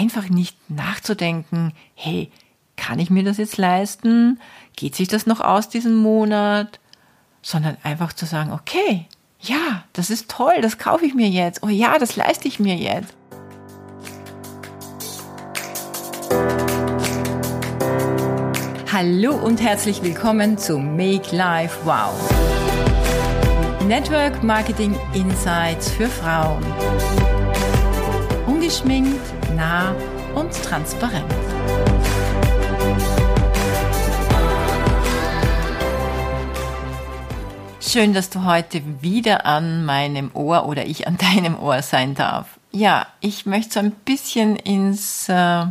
einfach nicht nachzudenken, hey, kann ich mir das jetzt leisten? Geht sich das noch aus diesen Monat? Sondern einfach zu sagen, okay, ja, das ist toll, das kaufe ich mir jetzt. Oh ja, das leiste ich mir jetzt. Hallo und herzlich willkommen zu Make Life Wow. Network Marketing Insights für Frauen. Ungeschminkt, nah und transparent. Schön, dass du heute wieder an meinem Ohr oder ich an deinem Ohr sein darf. Ja, ich möchte so ein bisschen ins äh,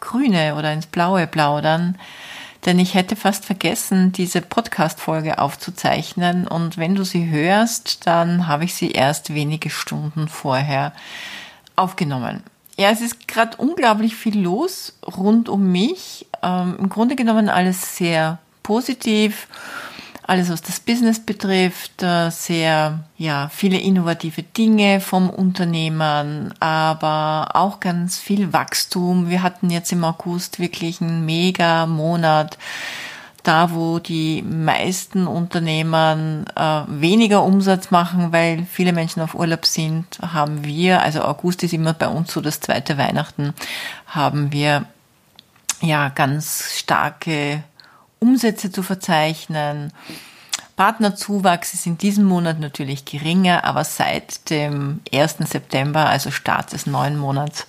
Grüne oder ins Blaue plaudern, denn ich hätte fast vergessen, diese Podcast-Folge aufzuzeichnen und wenn du sie hörst, dann habe ich sie erst wenige Stunden vorher aufgenommen. Ja, es ist gerade unglaublich viel los rund um mich. Ähm, Im Grunde genommen alles sehr positiv alles, was das Business betrifft, äh, sehr, ja, viele innovative Dinge vom Unternehmen, aber auch ganz viel Wachstum. Wir hatten jetzt im August wirklich einen mega Monat. Da, wo die meisten Unternehmen äh, weniger Umsatz machen, weil viele Menschen auf Urlaub sind, haben wir, also August ist immer bei uns so das zweite Weihnachten, haben wir ja ganz starke Umsätze zu verzeichnen. Partnerzuwachs ist in diesem Monat natürlich geringer, aber seit dem 1. September, also Start des neuen Monats,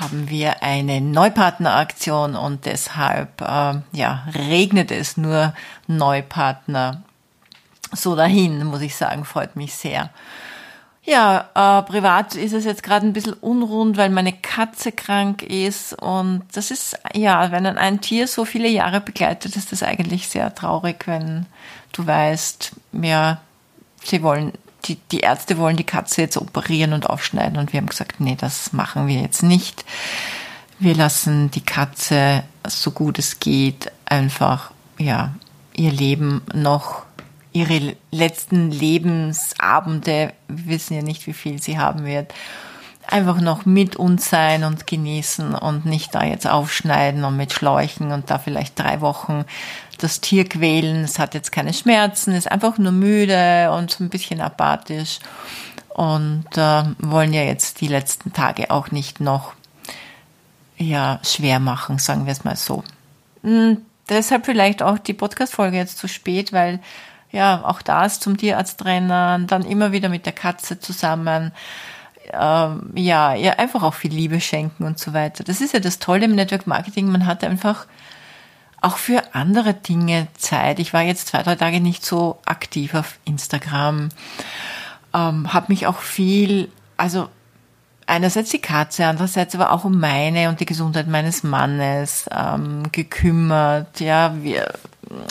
haben wir eine Neupartneraktion und deshalb äh, ja, regnet es nur Neupartner so dahin, muss ich sagen, freut mich sehr. Ja, äh, privat ist es jetzt gerade ein bisschen unrund, weil meine Katze krank ist und das ist, ja, wenn ein Tier so viele Jahre begleitet, ist das eigentlich sehr traurig, wenn du weißt, ja, sie wollen, die, die Ärzte wollen die Katze jetzt operieren und aufschneiden und wir haben gesagt, nee, das machen wir jetzt nicht. Wir lassen die Katze, so gut es geht, einfach, ja, ihr Leben noch ihre letzten Lebensabende, wir wissen ja nicht, wie viel sie haben wird, einfach noch mit uns sein und genießen und nicht da jetzt aufschneiden und mit Schläuchen und da vielleicht drei Wochen das Tier quälen. Es hat jetzt keine Schmerzen, ist einfach nur müde und so ein bisschen apathisch und äh, wollen ja jetzt die letzten Tage auch nicht noch ja schwer machen, sagen wir es mal so. Und deshalb vielleicht auch die Podcast-Folge jetzt zu spät, weil ja, auch das zum Tierarzt rennen, dann immer wieder mit der Katze zusammen, ähm, ja, ihr einfach auch viel Liebe schenken und so weiter. Das ist ja das Tolle im Network Marketing, man hat einfach auch für andere Dinge Zeit. Ich war jetzt zwei, drei Tage nicht so aktiv auf Instagram, ähm, habe mich auch viel, also einerseits die Katze, andererseits aber auch um meine und die Gesundheit meines Mannes ähm, gekümmert. Ja, wir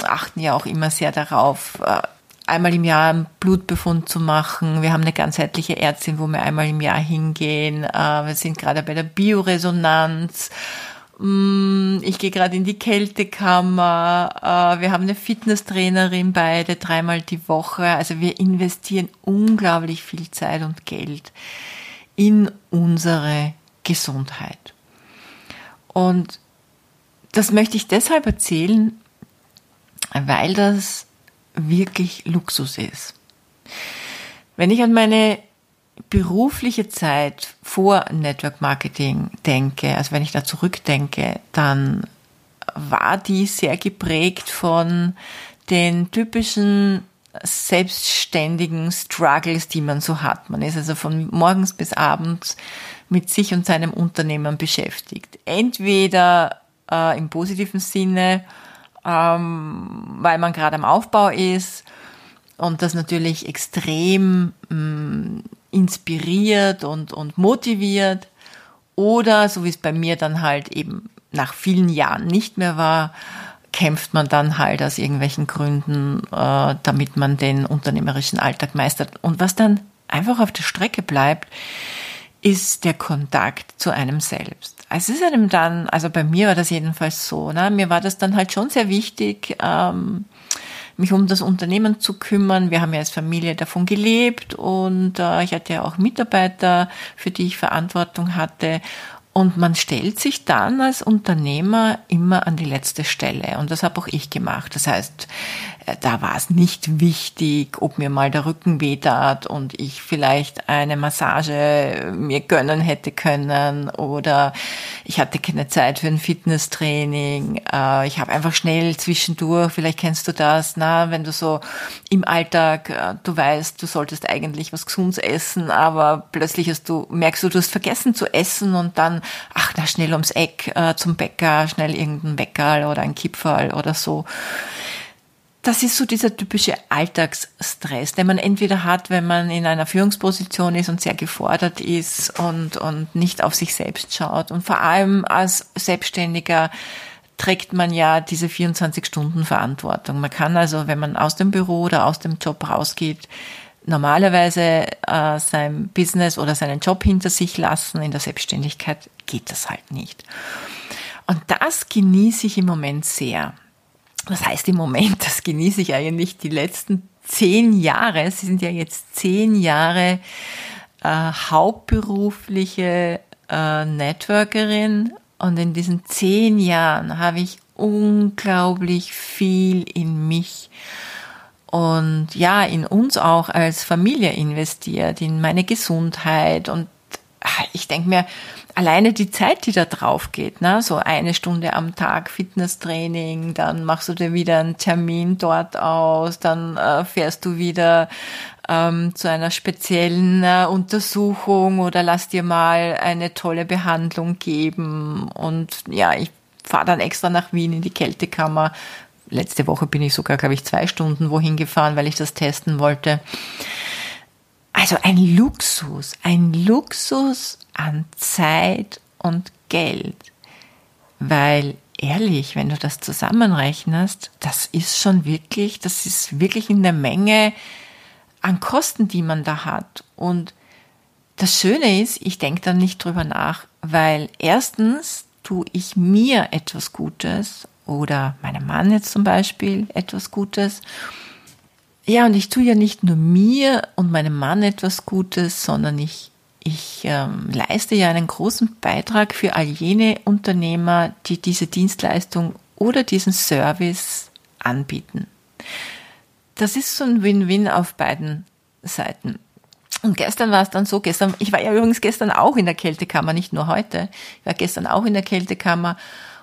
achten ja auch immer sehr darauf, äh, einmal im Jahr einen Blutbefund zu machen. Wir haben eine ganzheitliche Ärztin, wo wir einmal im Jahr hingehen. Äh, wir sind gerade bei der Bioresonanz. Mm, ich gehe gerade in die Kältekammer. Äh, wir haben eine Fitnesstrainerin beide dreimal die Woche. Also wir investieren unglaublich viel Zeit und Geld in unsere Gesundheit. Und das möchte ich deshalb erzählen, weil das wirklich Luxus ist. Wenn ich an meine berufliche Zeit vor Network Marketing denke, also wenn ich da zurückdenke, dann war die sehr geprägt von den typischen selbstständigen Struggles, die man so hat. Man ist also von morgens bis abends mit sich und seinem Unternehmen beschäftigt. Entweder äh, im positiven Sinne ähm, weil man gerade am Aufbau ist und das natürlich extrem mh, mm, inspiriert und, und motiviert. Oder, so wie es bei mir dann halt eben nach vielen Jahren nicht mehr war, kämpft man dann halt aus irgendwelchen Gründen, äh, damit man den unternehmerischen Alltag meistert. Und was dann einfach auf der Strecke bleibt, ist der Kontakt zu einem selbst es ist einem dann, also bei mir war das jedenfalls so, ne? mir war das dann halt schon sehr wichtig, ähm, mich um das Unternehmen zu kümmern. Wir haben ja als Familie davon gelebt und äh, ich hatte ja auch Mitarbeiter, für die ich Verantwortung hatte. Und man stellt sich dann als Unternehmer immer an die letzte Stelle. Und das habe auch ich gemacht. Das heißt, da war es nicht wichtig, ob mir mal der Rücken weh tat und ich vielleicht eine Massage mir gönnen hätte können oder ich hatte keine Zeit für ein Fitnesstraining. Äh, ich habe einfach schnell zwischendurch, vielleicht kennst du das, na, wenn du so im Alltag, äh, du weißt, du solltest eigentlich was Gesundes essen, aber plötzlich hast du, merkst du, du hast vergessen zu essen und dann, ach, na, schnell ums Eck zum Bäcker, schnell irgendein Weckerl oder ein Kipferl oder so das ist so dieser typische Alltagsstress, den man entweder hat, wenn man in einer Führungsposition ist und sehr gefordert ist und, und nicht auf sich selbst schaut. Und vor allem als Selbstständiger trägt man ja diese 24 Stunden Verantwortung. Man kann also, wenn man aus dem Büro oder aus dem Job rausgeht, normalerweise äh, sein Business oder seinen Job hinter sich lassen. In der Selbstständigkeit geht das halt nicht. Und das genieße ich im Moment sehr. Das heißt im Moment, das genieße ich eigentlich die letzten zehn Jahre. Sie sind ja jetzt zehn Jahre äh, hauptberufliche äh, Networkerin. Und in diesen zehn Jahren habe ich unglaublich viel in mich und ja, in uns auch als Familie investiert, in meine Gesundheit. Und ah, ich denke mir, alleine die Zeit, die da drauf geht, ne? so eine Stunde am Tag Fitnesstraining, dann machst du dir wieder einen Termin dort aus, dann äh, fährst du wieder ähm, zu einer speziellen äh, Untersuchung oder lass dir mal eine tolle Behandlung geben. Und ja, ich fahre dann extra nach Wien in die Kältekammer. Letzte Woche bin ich sogar, glaube ich, zwei Stunden wohin gefahren, weil ich das testen wollte. Also ein Luxus, ein Luxus an Zeit und Geld. Weil ehrlich, wenn du das zusammenrechnest, das ist schon wirklich, das ist wirklich in der Menge an Kosten, die man da hat. Und das Schöne ist, ich denke dann nicht drüber nach, weil erstens tue ich mir etwas Gutes oder meinem Mann jetzt zum Beispiel etwas Gutes. Ja, und ich tue ja nicht nur mir und meinem Mann etwas Gutes, sondern ich ich ähm, leiste ja einen großen Beitrag für all jene Unternehmer, die diese Dienstleistung oder diesen Service anbieten. Das ist so ein Win-Win auf beiden Seiten. Und gestern war es dann so, gestern, ich war ja übrigens gestern auch in der Kältekammer, nicht nur heute, ich war gestern auch in der Kältekammer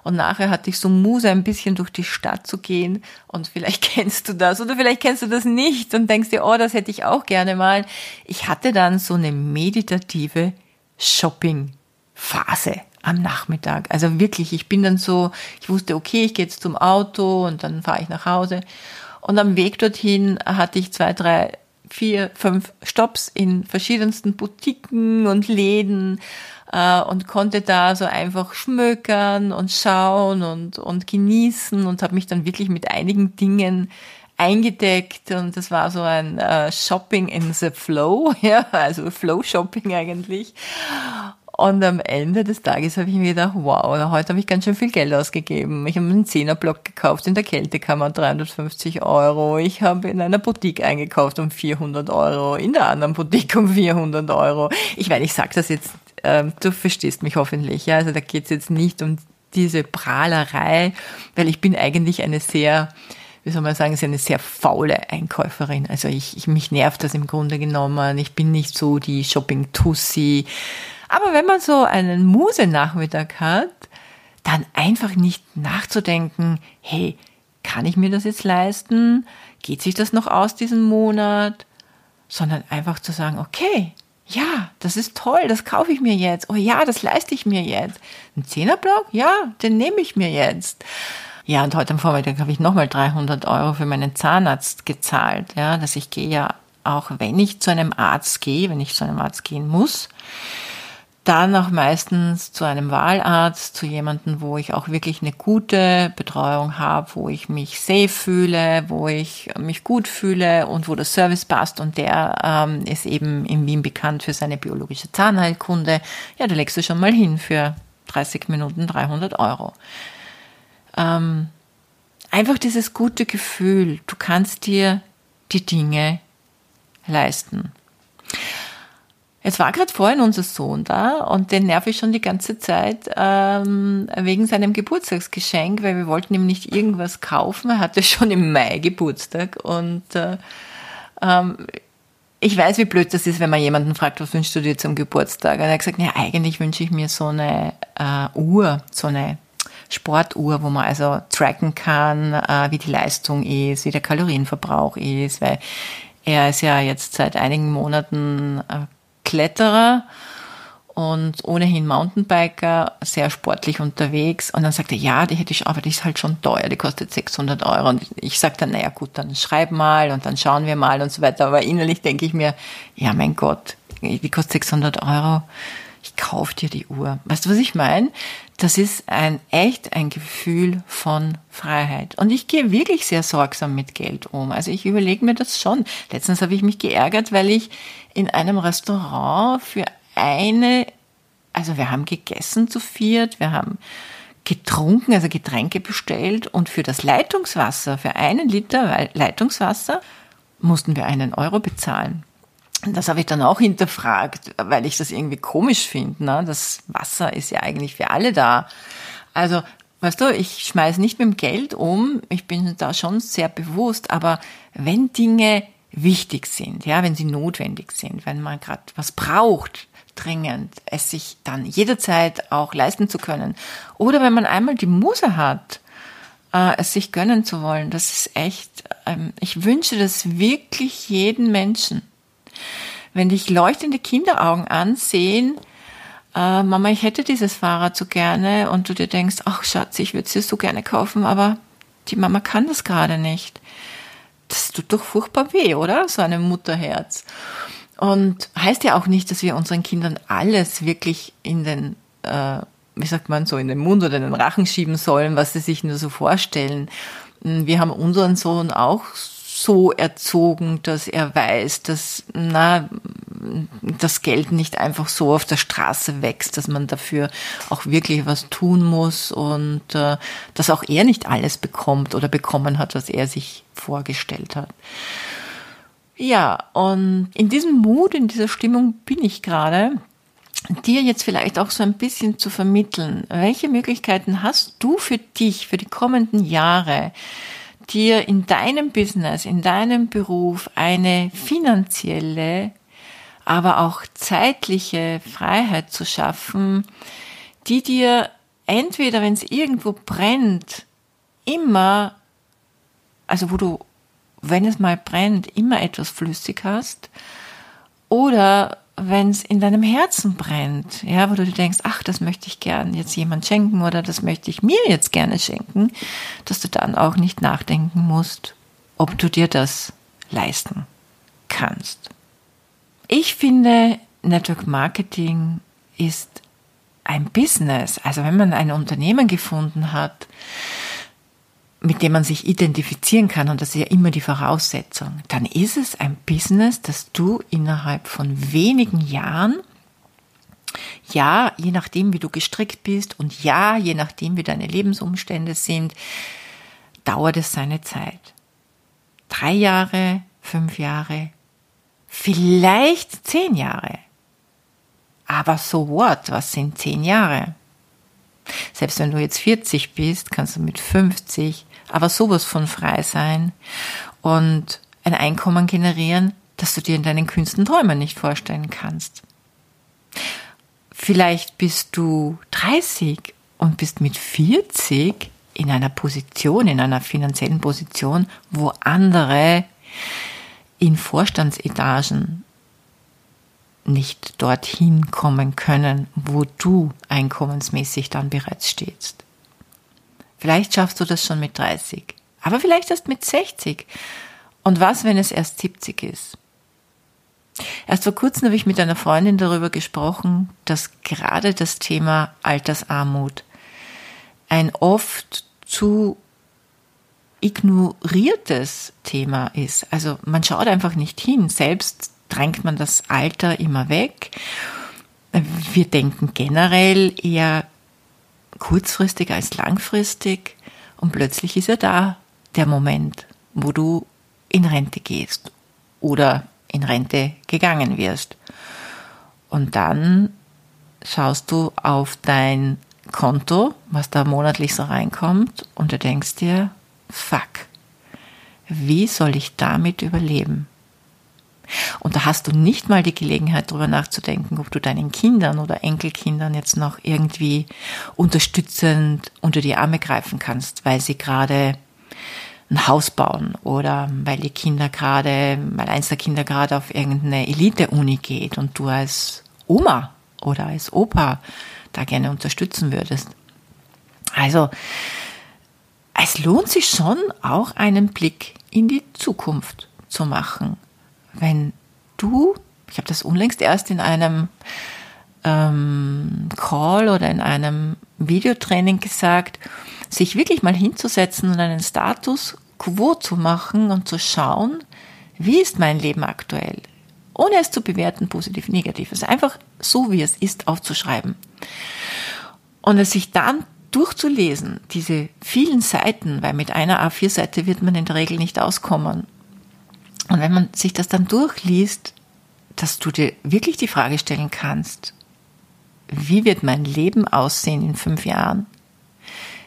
und nachher hatte ich so Muse, ein bisschen durch die Stadt zu gehen. Und vielleicht kennst du das oder vielleicht kennst du das nicht und denkst dir, oh, das hätte ich auch gerne mal. Ich hatte dann so eine meditative Shopping-Phase am Nachmittag. Also wirklich, ich bin dann so, ich wusste, okay, ich gehe jetzt zum Auto und dann fahre ich nach Hause. Und am Weg dorthin hatte ich zwei, drei, vier, fünf Stops in verschiedensten Boutiquen und Läden äh, und konnte da so einfach schmökern und schauen und, und genießen und habe mich dann wirklich mit einigen Dingen eingedeckt und das war so ein äh, Shopping in the Flow, ja, also Flow Shopping eigentlich. Und am Ende des Tages habe ich mir gedacht, wow, heute habe ich ganz schön viel Geld ausgegeben. Ich habe einen Zehnerblock gekauft in der Kältekammer, 350 Euro. Ich habe in einer Boutique eingekauft um 400 Euro, in der anderen Boutique um 400 Euro. Ich meine, ich sage das jetzt ähm, du verstehst mich hoffentlich. Ja? Also da geht es jetzt nicht um diese Prahlerei, weil ich bin eigentlich eine sehr, wie soll man sagen, eine sehr faule Einkäuferin. Also ich, ich mich nervt das im Grunde genommen. Ich bin nicht so die Shopping-Tussi. Aber wenn man so einen Muse-Nachmittag hat, dann einfach nicht nachzudenken, hey, kann ich mir das jetzt leisten? Geht sich das noch aus diesen Monat? Sondern einfach zu sagen, okay, ja, das ist toll, das kaufe ich mir jetzt. Oh ja, das leiste ich mir jetzt. Ein Zehnerblock? Ja, den nehme ich mir jetzt. Ja, und heute am Vormittag habe ich nochmal 300 Euro für meinen Zahnarzt gezahlt. Ja, dass ich gehe ja auch, wenn ich zu einem Arzt gehe, wenn ich zu einem Arzt gehen muss, dann auch meistens zu einem Wahlarzt, zu jemandem, wo ich auch wirklich eine gute Betreuung habe, wo ich mich safe fühle, wo ich mich gut fühle und wo der Service passt. Und der ähm, ist eben in Wien bekannt für seine biologische Zahnheilkunde. Ja, da legst du schon mal hin für 30 Minuten 300 Euro. Ähm, einfach dieses gute Gefühl, du kannst dir die Dinge leisten. Jetzt war gerade vorhin unser Sohn da und den nerv ich schon die ganze Zeit ähm, wegen seinem Geburtstagsgeschenk, weil wir wollten ihm nicht irgendwas kaufen. Er hatte schon im Mai Geburtstag und äh, ähm, ich weiß, wie blöd das ist, wenn man jemanden fragt, was wünschst du dir zum Geburtstag? Und er hat gesagt, ja, eigentlich wünsche ich mir so eine äh, Uhr, so eine Sportuhr, wo man also tracken kann, äh, wie die Leistung ist, wie der Kalorienverbrauch ist, weil er ist ja jetzt seit einigen Monaten äh, Kletterer und ohnehin Mountainbiker, sehr sportlich unterwegs. Und dann sagt er, ja, die hätte ich, aber die ist halt schon teuer, die kostet 600 Euro. Und ich sage dann, naja gut, dann schreib mal und dann schauen wir mal und so weiter. Aber innerlich denke ich mir, ja mein Gott, die kostet 600 Euro. Ich kauf dir die Uhr. Weißt du, was ich meine? Das ist ein echt ein Gefühl von Freiheit. Und ich gehe wirklich sehr sorgsam mit Geld um. Also ich überlege mir das schon. Letztens habe ich mich geärgert, weil ich in einem Restaurant für eine, also wir haben gegessen zu viert, wir haben getrunken, also Getränke bestellt und für das Leitungswasser, für einen Liter Leitungswasser mussten wir einen Euro bezahlen. Das habe ich dann auch hinterfragt, weil ich das irgendwie komisch finde. Ne? Das Wasser ist ja eigentlich für alle da. Also, weißt du, ich schmeiß nicht mit dem Geld um. Ich bin da schon sehr bewusst. Aber wenn Dinge wichtig sind, ja, wenn sie notwendig sind, wenn man gerade was braucht, dringend, es sich dann jederzeit auch leisten zu können. Oder wenn man einmal die Muse hat, äh, es sich gönnen zu wollen, das ist echt, ähm, ich wünsche das wirklich jeden Menschen. Wenn dich leuchtende Kinderaugen ansehen, äh, Mama, ich hätte dieses Fahrrad so gerne und du dir denkst, ach Schatz, ich würde es dir so gerne kaufen, aber die Mama kann das gerade nicht. Das tut doch furchtbar weh, oder? So einem Mutterherz. Und heißt ja auch nicht, dass wir unseren Kindern alles wirklich in den, äh, wie sagt man so, in den Mund oder in den Rachen schieben sollen, was sie sich nur so vorstellen. Wir haben unseren Sohn auch so erzogen, dass er weiß, dass na, das Geld nicht einfach so auf der Straße wächst, dass man dafür auch wirklich was tun muss und äh, dass auch er nicht alles bekommt oder bekommen hat, was er sich vorgestellt hat. Ja, und in diesem Mut, in dieser Stimmung bin ich gerade, dir jetzt vielleicht auch so ein bisschen zu vermitteln. Welche Möglichkeiten hast du für dich, für die kommenden Jahre, dir in deinem Business, in deinem Beruf eine finanzielle, aber auch zeitliche Freiheit zu schaffen, die dir entweder, wenn es irgendwo brennt, immer, also wo du, wenn es mal brennt, immer etwas flüssig hast, oder wenn es in deinem Herzen brennt, ja, wo du denkst, ach, das möchte ich gern jetzt jemand schenken oder das möchte ich mir jetzt gerne schenken, dass du dann auch nicht nachdenken musst, ob du dir das leisten kannst. Ich finde, Network Marketing ist ein Business. Also wenn man ein Unternehmen gefunden hat, mit dem man sich identifizieren kann, und das ist ja immer die Voraussetzung, dann ist es ein Business, das du innerhalb von wenigen Jahren, ja, je nachdem, wie du gestrickt bist und ja, je nachdem, wie deine Lebensumstände sind, dauert es seine Zeit. Drei Jahre, fünf Jahre, vielleicht zehn Jahre. Aber so what? Was sind zehn Jahre? Selbst wenn du jetzt 40 bist, kannst du mit 50 aber sowas von frei sein und ein Einkommen generieren, das du dir in deinen kühnsten Träumen nicht vorstellen kannst. Vielleicht bist du 30 und bist mit 40 in einer Position, in einer finanziellen Position, wo andere in Vorstandsetagen nicht dorthin kommen können, wo du einkommensmäßig dann bereits stehst. Vielleicht schaffst du das schon mit 30, aber vielleicht erst mit 60. Und was, wenn es erst 70 ist? Erst vor kurzem habe ich mit einer Freundin darüber gesprochen, dass gerade das Thema Altersarmut ein oft zu ignoriertes Thema ist. Also man schaut einfach nicht hin. Selbst drängt man das Alter immer weg. Wir denken generell eher kurzfristig als langfristig und plötzlich ist ja da der Moment, wo du in Rente gehst oder in Rente gegangen wirst. Und dann schaust du auf dein Konto, was da monatlich so reinkommt, und du denkst dir, fuck, wie soll ich damit überleben? Und da hast du nicht mal die Gelegenheit, darüber nachzudenken, ob du deinen Kindern oder Enkelkindern jetzt noch irgendwie unterstützend unter die Arme greifen kannst, weil sie gerade ein Haus bauen oder weil die Kinder gerade, weil eins der Kinder gerade auf irgendeine Elite-Uni geht und du als Oma oder als Opa da gerne unterstützen würdest. Also, es lohnt sich schon auch einen Blick in die Zukunft zu machen. Wenn du, ich habe das unlängst erst in einem ähm, Call oder in einem Videotraining gesagt, sich wirklich mal hinzusetzen und einen Status quo zu machen und zu schauen, wie ist mein Leben aktuell? Ohne es zu bewerten, positiv, negativ. Es also einfach so, wie es ist, aufzuschreiben. Und es sich dann durchzulesen, diese vielen Seiten, weil mit einer A4-Seite wird man in der Regel nicht auskommen. Und wenn man sich das dann durchliest, dass du dir wirklich die Frage stellen kannst, wie wird mein Leben aussehen in fünf Jahren?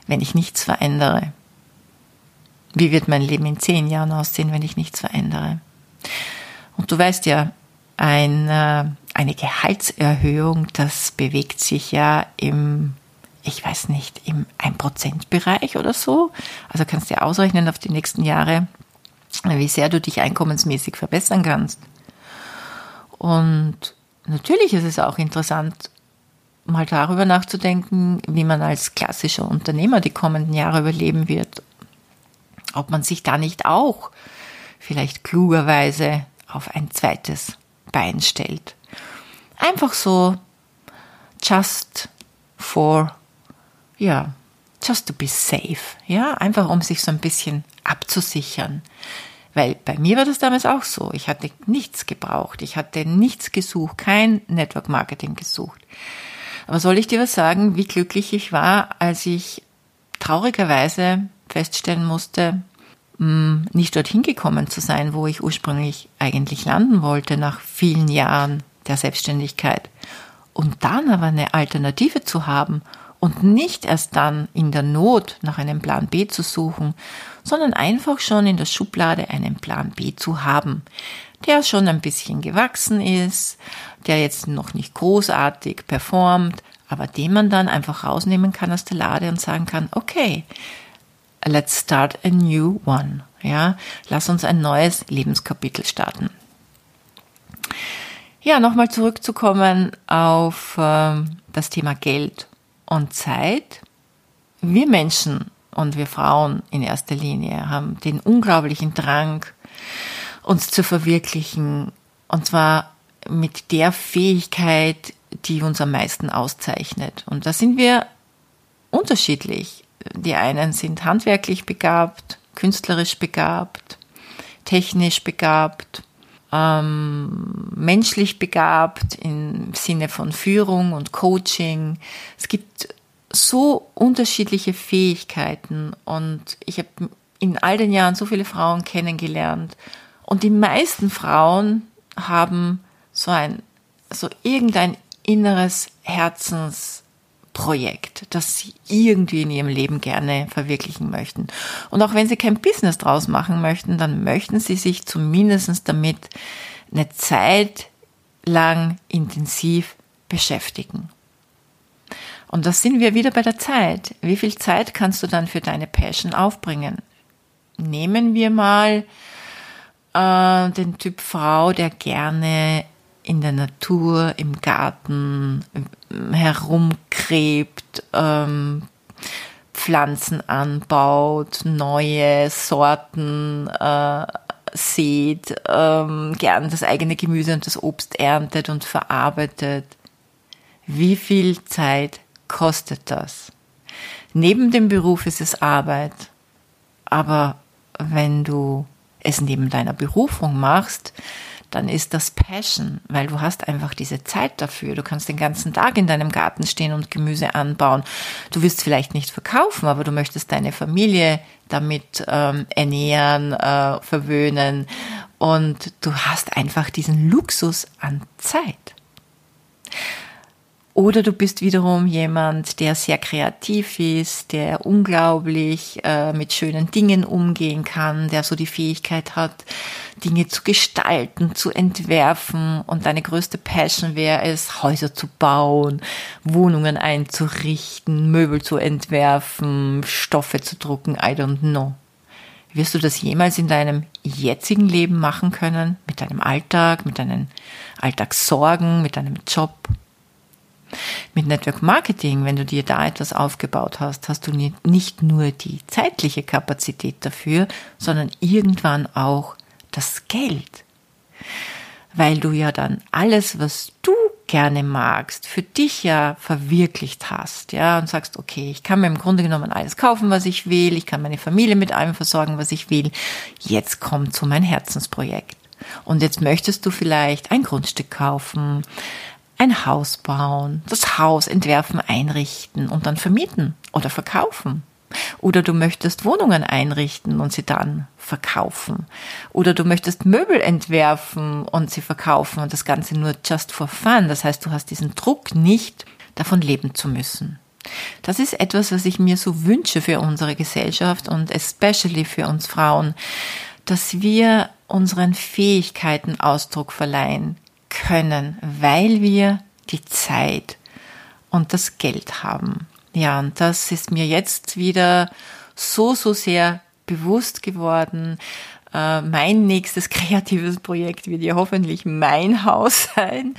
wenn ich nichts verändere? Wie wird mein Leben in zehn Jahren aussehen, wenn ich nichts verändere? Und du weißt ja, ein, äh, eine Gehaltserhöhung, das bewegt sich ja im, ich weiß nicht, im 1%-Bereich oder so. Also kannst du dir ausrechnen auf die nächsten Jahre, wie sehr du dich einkommensmäßig verbessern kannst. Und natürlich ist es auch interessant, mal darüber nachzudenken, wie man als klassischer Unternehmer die kommenden Jahre überleben wird. Ob man sich da nicht auch vielleicht klugerweise auf ein zweites Bein stellt. Einfach so, just for, ja, just to be safe. Ja, einfach um sich so ein bisschen abzusichern. Weil bei mir war das damals auch so. Ich hatte nichts gebraucht. Ich hatte nichts gesucht, kein Network Marketing gesucht. Aber soll ich dir was sagen, wie glücklich ich war, als ich traurigerweise feststellen musste, hm, nicht dorthin gekommen zu sein, wo ich ursprünglich eigentlich landen wollte nach vielen Jahren der Selbstständigkeit. Und dann aber eine Alternative zu haben und nicht erst dann in der Not nach einem Plan B zu suchen, sondern einfach schon in der Schublade einen Plan B zu haben, der schon ein bisschen gewachsen ist, der jetzt noch nicht großartig performt, aber den man dann einfach rausnehmen kann aus der Lade und sagen kann, okay, let's start a new one. Ja, lass uns ein neues Lebenskapitel starten. Ja, nochmal zurückzukommen auf äh, das Thema Geld und Zeit. Wir Menschen und wir Frauen in erster Linie haben den unglaublichen Drang, uns zu verwirklichen. Und zwar mit der Fähigkeit, die uns am meisten auszeichnet. Und da sind wir unterschiedlich. Die einen sind handwerklich begabt, künstlerisch begabt, technisch begabt, ähm, menschlich begabt im Sinne von Führung und Coaching. Es gibt so unterschiedliche Fähigkeiten und ich habe in all den Jahren so viele Frauen kennengelernt und die meisten Frauen haben so ein, so irgendein inneres Herzensprojekt, das sie irgendwie in ihrem Leben gerne verwirklichen möchten. Und auch wenn sie kein Business draus machen möchten, dann möchten sie sich zumindest damit eine Zeit lang intensiv beschäftigen. Und das sind wir wieder bei der Zeit. Wie viel Zeit kannst du dann für deine Passion aufbringen? Nehmen wir mal äh, den Typ Frau, der gerne in der Natur, im Garten herumgräbt, ähm, Pflanzen anbaut, neue Sorten äh, sät, ähm, gern das eigene Gemüse und das Obst erntet und verarbeitet. Wie viel Zeit kostet das? Neben dem Beruf ist es Arbeit, aber wenn du es neben deiner Berufung machst, dann ist das Passion, weil du hast einfach diese Zeit dafür. Du kannst den ganzen Tag in deinem Garten stehen und Gemüse anbauen. Du wirst vielleicht nicht verkaufen, aber du möchtest deine Familie damit ähm, ernähren, äh, verwöhnen und du hast einfach diesen Luxus an Zeit. Oder du bist wiederum jemand, der sehr kreativ ist, der unglaublich äh, mit schönen Dingen umgehen kann, der so die Fähigkeit hat, Dinge zu gestalten, zu entwerfen. Und deine größte Passion wäre es, Häuser zu bauen, Wohnungen einzurichten, Möbel zu entwerfen, Stoffe zu drucken, I don't know. Wirst du das jemals in deinem jetzigen Leben machen können? Mit deinem Alltag, mit deinen Alltagssorgen, mit deinem Job? Mit Network Marketing, wenn du dir da etwas aufgebaut hast, hast du nicht nur die zeitliche Kapazität dafür, sondern irgendwann auch das Geld. Weil du ja dann alles, was du gerne magst, für dich ja verwirklicht hast, ja, und sagst, okay, ich kann mir im Grunde genommen alles kaufen, was ich will, ich kann meine Familie mit allem versorgen, was ich will. Jetzt kommt so mein Herzensprojekt. Und jetzt möchtest du vielleicht ein Grundstück kaufen, ein Haus bauen, das Haus entwerfen, einrichten und dann vermieten oder verkaufen. Oder du möchtest Wohnungen einrichten und sie dann verkaufen. Oder du möchtest Möbel entwerfen und sie verkaufen und das Ganze nur just for fun. Das heißt, du hast diesen Druck nicht, davon leben zu müssen. Das ist etwas, was ich mir so wünsche für unsere Gesellschaft und especially für uns Frauen, dass wir unseren Fähigkeiten Ausdruck verleihen, können, weil wir die Zeit und das Geld haben. Ja, und das ist mir jetzt wieder so, so sehr bewusst geworden. Äh, mein nächstes kreatives Projekt wird ja hoffentlich mein Haus sein,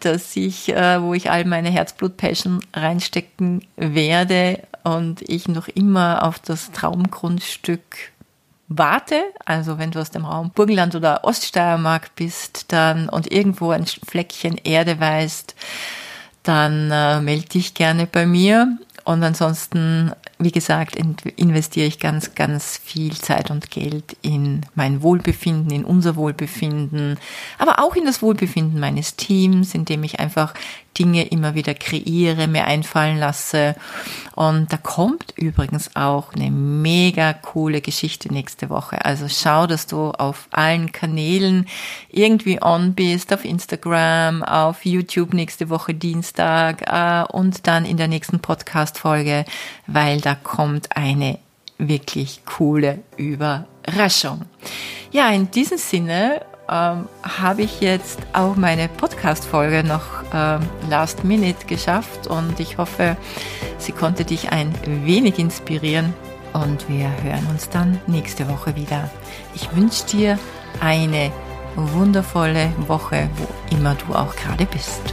dass ich, äh, wo ich all meine Herzblut-Passion reinstecken werde und ich noch immer auf das Traumgrundstück warte, also wenn du aus dem Raum Burgenland oder Oststeiermark bist, dann und irgendwo ein Fleckchen Erde weißt, dann äh, melde dich gerne bei mir. Und ansonsten wie gesagt, investiere ich ganz, ganz viel Zeit und Geld in mein Wohlbefinden, in unser Wohlbefinden, aber auch in das Wohlbefinden meines Teams, indem ich einfach Dinge immer wieder kreiere, mir einfallen lasse. Und da kommt übrigens auch eine mega coole Geschichte nächste Woche. Also schau, dass du auf allen Kanälen irgendwie on bist, auf Instagram, auf YouTube nächste Woche Dienstag äh, und dann in der nächsten Podcast-Folge, weil da da kommt eine wirklich coole Überraschung. Ja, in diesem Sinne ähm, habe ich jetzt auch meine Podcast-Folge noch ähm, last minute geschafft und ich hoffe, sie konnte dich ein wenig inspirieren und wir hören uns dann nächste Woche wieder. Ich wünsche dir eine wundervolle Woche, wo immer du auch gerade bist.